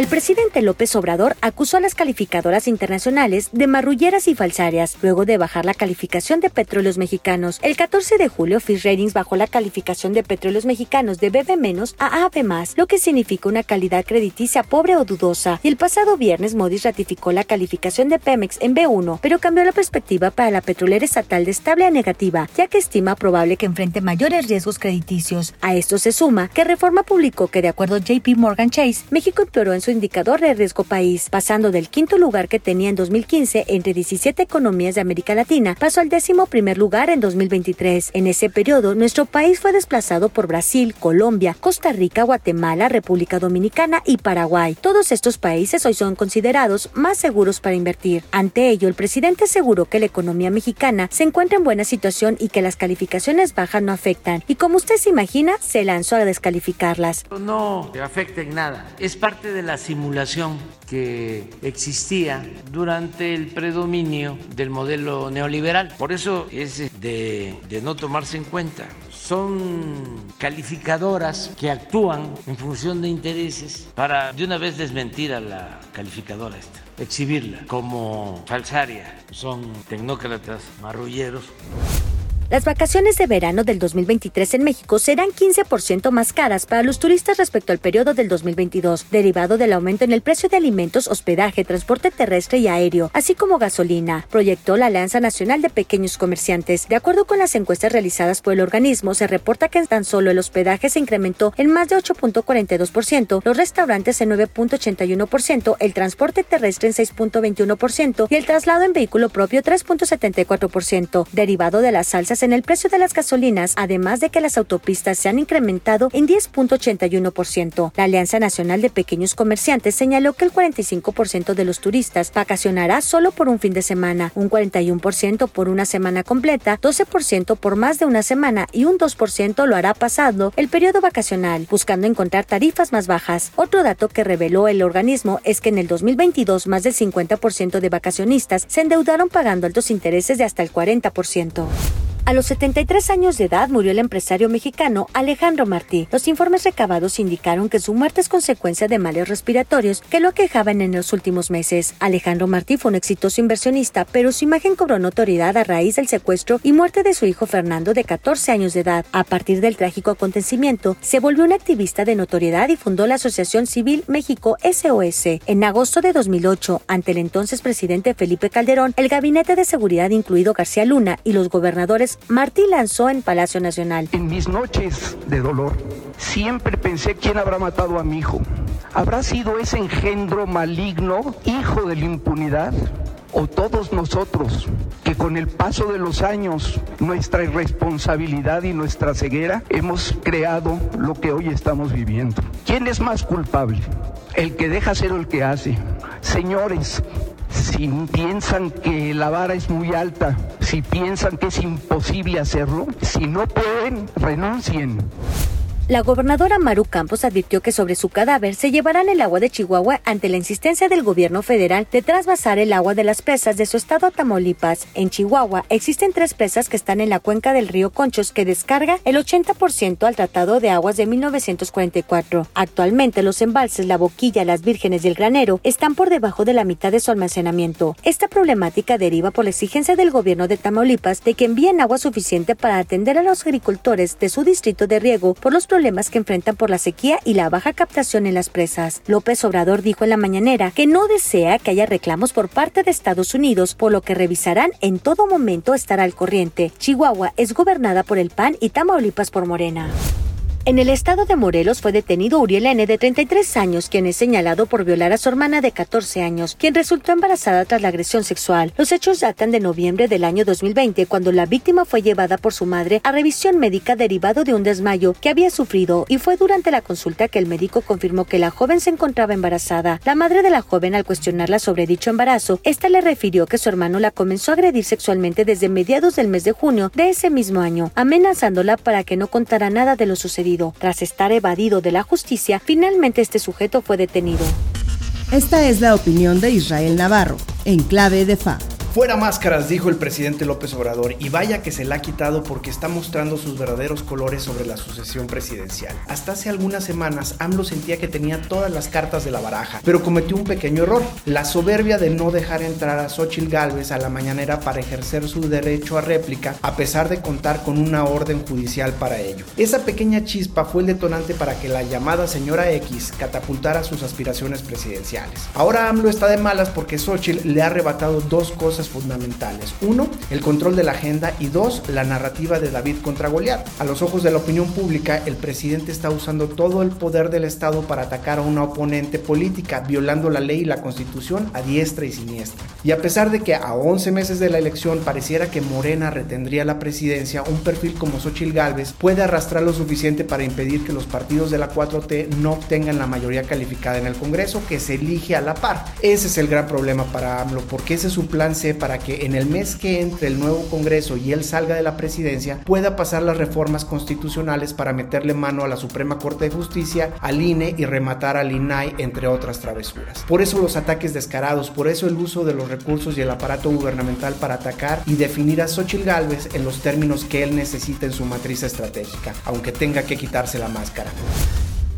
El presidente López Obrador acusó a las calificadoras internacionales de marrulleras y falsarias luego de bajar la calificación de petróleos mexicanos. El 14 de julio, Fish Ratings bajó la calificación de petróleos mexicanos de BB- a AB+, lo que significa una calidad crediticia pobre o dudosa. Y el pasado viernes, Moody's ratificó la calificación de Pemex en B1, pero cambió la perspectiva para la petrolera estatal de estable a negativa, ya que estima probable que enfrente mayores riesgos crediticios. A esto se suma que Reforma publicó que, de acuerdo a JP Morgan Chase, México empeoró en su indicador de riesgo país, pasando del quinto lugar que tenía en 2015 entre 17 economías de América Latina, pasó al décimo primer lugar en 2023. En ese periodo, nuestro país fue desplazado por Brasil, Colombia, Costa Rica, Guatemala, República Dominicana y Paraguay. Todos estos países hoy son considerados más seguros para invertir. Ante ello, el presidente aseguró que la economía mexicana se encuentra en buena situación y que las calificaciones bajas no afectan. Y como usted se imagina, se lanzó a descalificarlas. no afecta en nada. Es parte de la simulación que existía durante el predominio del modelo neoliberal. Por eso es de, de no tomarse en cuenta. Son calificadoras que actúan en función de intereses para de una vez desmentir a la calificadora esta, exhibirla como falsaria. Son tecnócratas marrulleros. Las vacaciones de verano del 2023 en México serán 15% más caras para los turistas respecto al periodo del 2022, derivado del aumento en el precio de alimentos, hospedaje, transporte terrestre y aéreo, así como gasolina, proyectó la Alianza Nacional de Pequeños Comerciantes. De acuerdo con las encuestas realizadas por el organismo, se reporta que tan solo el hospedaje se incrementó en más de 8.42%, los restaurantes en 9.81%, el transporte terrestre en 6.21% y el traslado en vehículo propio 3.74%, derivado de las alzas en el precio de las gasolinas, además de que las autopistas se han incrementado en 10.81%. La Alianza Nacional de Pequeños Comerciantes señaló que el 45% de los turistas vacacionará solo por un fin de semana, un 41% por una semana completa, 12% por más de una semana y un 2% lo hará pasando el periodo vacacional, buscando encontrar tarifas más bajas. Otro dato que reveló el organismo es que en el 2022 más del 50% de vacacionistas se endeudaron pagando altos intereses de hasta el 40%. A los 73 años de edad murió el empresario mexicano Alejandro Martí. Los informes recabados indicaron que su muerte es consecuencia de males respiratorios que lo aquejaban en los últimos meses. Alejandro Martí fue un exitoso inversionista, pero su imagen cobró notoriedad a raíz del secuestro y muerte de su hijo Fernando de 14 años de edad. A partir del trágico acontecimiento, se volvió un activista de notoriedad y fundó la Asociación Civil México SOS. En agosto de 2008, ante el entonces presidente Felipe Calderón, el Gabinete de Seguridad, incluido García Luna, y los gobernadores Martí lanzó en Palacio Nacional. En mis noches de dolor, siempre pensé quién habrá matado a mi hijo. ¿Habrá sido ese engendro maligno, hijo de la impunidad? ¿O todos nosotros que con el paso de los años, nuestra irresponsabilidad y nuestra ceguera, hemos creado lo que hoy estamos viviendo? ¿Quién es más culpable? ¿El que deja ser el que hace? Señores, si piensan que la vara es muy alta, si piensan que es imposible hacerlo, si no pueden, renuncien. La gobernadora Maru Campos advirtió que sobre su cadáver se llevarán el agua de Chihuahua ante la insistencia del gobierno federal de trasvasar el agua de las presas de su estado a Tamaulipas. En Chihuahua existen tres presas que están en la cuenca del río Conchos que descarga el 80% al Tratado de Aguas de 1944. Actualmente los embalses La Boquilla, Las Vírgenes y el Granero están por debajo de la mitad de su almacenamiento. Esta problemática deriva por la exigencia del gobierno de Tamaulipas de que envíen agua suficiente para atender a los agricultores de su distrito de riego por los problemas que enfrentan por la sequía y la baja captación en las presas. López Obrador dijo en la mañanera que no desea que haya reclamos por parte de Estados Unidos, por lo que revisarán en todo momento estar al corriente. Chihuahua es gobernada por el PAN y Tamaulipas por Morena. En el estado de Morelos fue detenido Uriel N. de 33 años, quien es señalado por violar a su hermana de 14 años, quien resultó embarazada tras la agresión sexual. Los hechos datan de noviembre del año 2020, cuando la víctima fue llevada por su madre a revisión médica derivado de un desmayo que había sufrido y fue durante la consulta que el médico confirmó que la joven se encontraba embarazada. La madre de la joven, al cuestionarla sobre dicho embarazo, esta le refirió que su hermano la comenzó a agredir sexualmente desde mediados del mes de junio de ese mismo año, amenazándola para que no contara nada de lo sucedido. Tras estar evadido de la justicia, finalmente este sujeto fue detenido. Esta es la opinión de Israel Navarro, en clave de FA. Fuera máscaras, dijo el presidente López Obrador, y vaya que se la ha quitado porque está mostrando sus verdaderos colores sobre la sucesión presidencial. Hasta hace algunas semanas, AMLO sentía que tenía todas las cartas de la baraja, pero cometió un pequeño error, la soberbia de no dejar entrar a Xochitl Gálvez a la mañanera para ejercer su derecho a réplica, a pesar de contar con una orden judicial para ello. Esa pequeña chispa fue el detonante para que la llamada señora X catapultara sus aspiraciones presidenciales. Ahora AMLO está de malas porque Xochitl le ha arrebatado dos cosas fundamentales. Uno, el control de la agenda y dos, la narrativa de David contra Goliat. A los ojos de la opinión pública, el presidente está usando todo el poder del Estado para atacar a una oponente política, violando la ley y la constitución a diestra y siniestra. Y a pesar de que a 11 meses de la elección pareciera que Morena retendría la presidencia, un perfil como Xochitl Gálvez puede arrastrar lo suficiente para impedir que los partidos de la 4T no obtengan la mayoría calificada en el Congreso que se elige a la par. Ese es el gran problema para AMLO, porque ese es su plan C para que en el mes que entre el nuevo Congreso y él salga de la presidencia pueda pasar las reformas constitucionales para meterle mano a la Suprema Corte de Justicia, al INE y rematar al INAI, entre otras travesuras. Por eso los ataques descarados, por eso el uso de los recursos y el aparato gubernamental para atacar y definir a Xochitl Gálvez en los términos que él necesita en su matriz estratégica, aunque tenga que quitarse la máscara.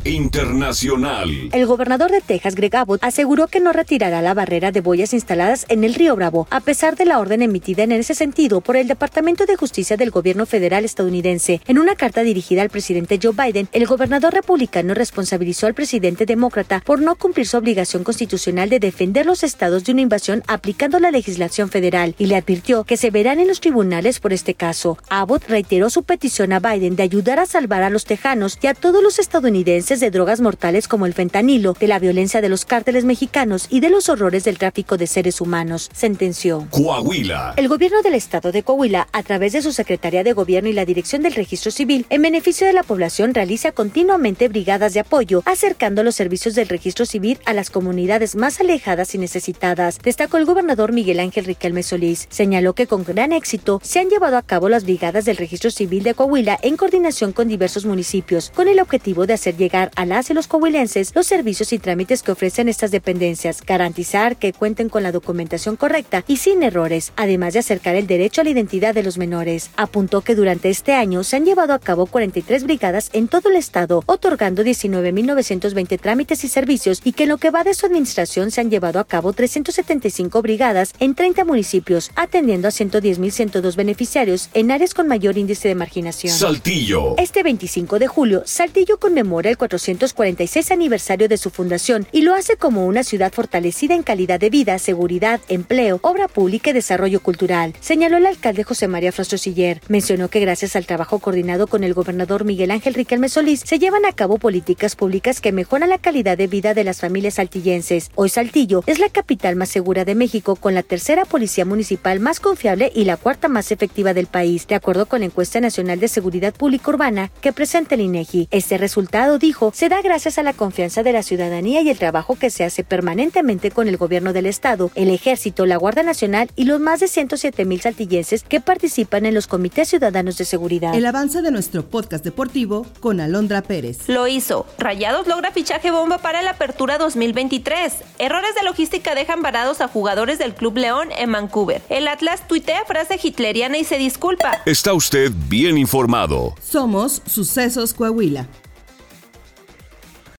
Internacional. El gobernador de Texas, Greg Abbott, aseguró que no retirará la barrera de boyas instaladas en el río Bravo, a pesar de la orden emitida en ese sentido por el Departamento de Justicia del gobierno federal estadounidense. En una carta dirigida al presidente Joe Biden, el gobernador republicano responsabilizó al presidente demócrata por no cumplir su obligación constitucional de defender los estados de una invasión aplicando la legislación federal y le advirtió que se verán en los tribunales por este caso. Abbott reiteró su petición a Biden de ayudar a salvar a los tejanos y a todos los estadounidenses de drogas mortales como el fentanilo, de la violencia de los cárteles mexicanos y de los horrores del tráfico de seres humanos, sentenció. Coahuila. El gobierno del estado de Coahuila, a través de su Secretaría de Gobierno y la Dirección del Registro Civil, en beneficio de la población, realiza continuamente brigadas de apoyo, acercando los servicios del registro civil a las comunidades más alejadas y necesitadas, destacó el gobernador Miguel Ángel Riquelme Solís. Señaló que con gran éxito se han llevado a cabo las brigadas del registro civil de Coahuila en coordinación con diversos municipios, con el objetivo de hacer llegar a las y los coahuilenses los servicios y trámites que ofrecen estas dependencias, garantizar que cuenten con la documentación correcta y sin errores, además de acercar el derecho a la identidad de los menores. Apuntó que durante este año se han llevado a cabo 43 brigadas en todo el estado, otorgando 19.920 trámites y servicios y que en lo que va de su administración se han llevado a cabo 375 brigadas en 30 municipios, atendiendo a 110.102 beneficiarios en áreas con mayor índice de marginación. Saltillo. Este 25 de julio, Saltillo conmemora el 446 aniversario de su fundación y lo hace como una ciudad fortalecida en calidad de vida, seguridad, empleo, obra pública y desarrollo cultural, señaló el alcalde José María Siller. Mencionó que gracias al trabajo coordinado con el gobernador Miguel Ángel Riquelme Solís se llevan a cabo políticas públicas que mejoran la calidad de vida de las familias saltillenses. Hoy Saltillo es la capital más segura de México con la tercera policía municipal más confiable y la cuarta más efectiva del país, de acuerdo con la encuesta nacional de seguridad pública urbana que presenta el INEGI. Este resultado, dijo, se da gracias a la confianza de la ciudadanía y el trabajo que se hace permanentemente con el gobierno del Estado, el Ejército, la Guardia Nacional y los más de 107 mil saltillenses que participan en los comités ciudadanos de seguridad. El avance de nuestro podcast deportivo con Alondra Pérez. Lo hizo. Rayados logra fichaje bomba para la apertura 2023. Errores de logística dejan varados a jugadores del Club León en Vancouver. El Atlas tuitea frase hitleriana y se disculpa. Está usted bien informado. Somos Sucesos Coahuila.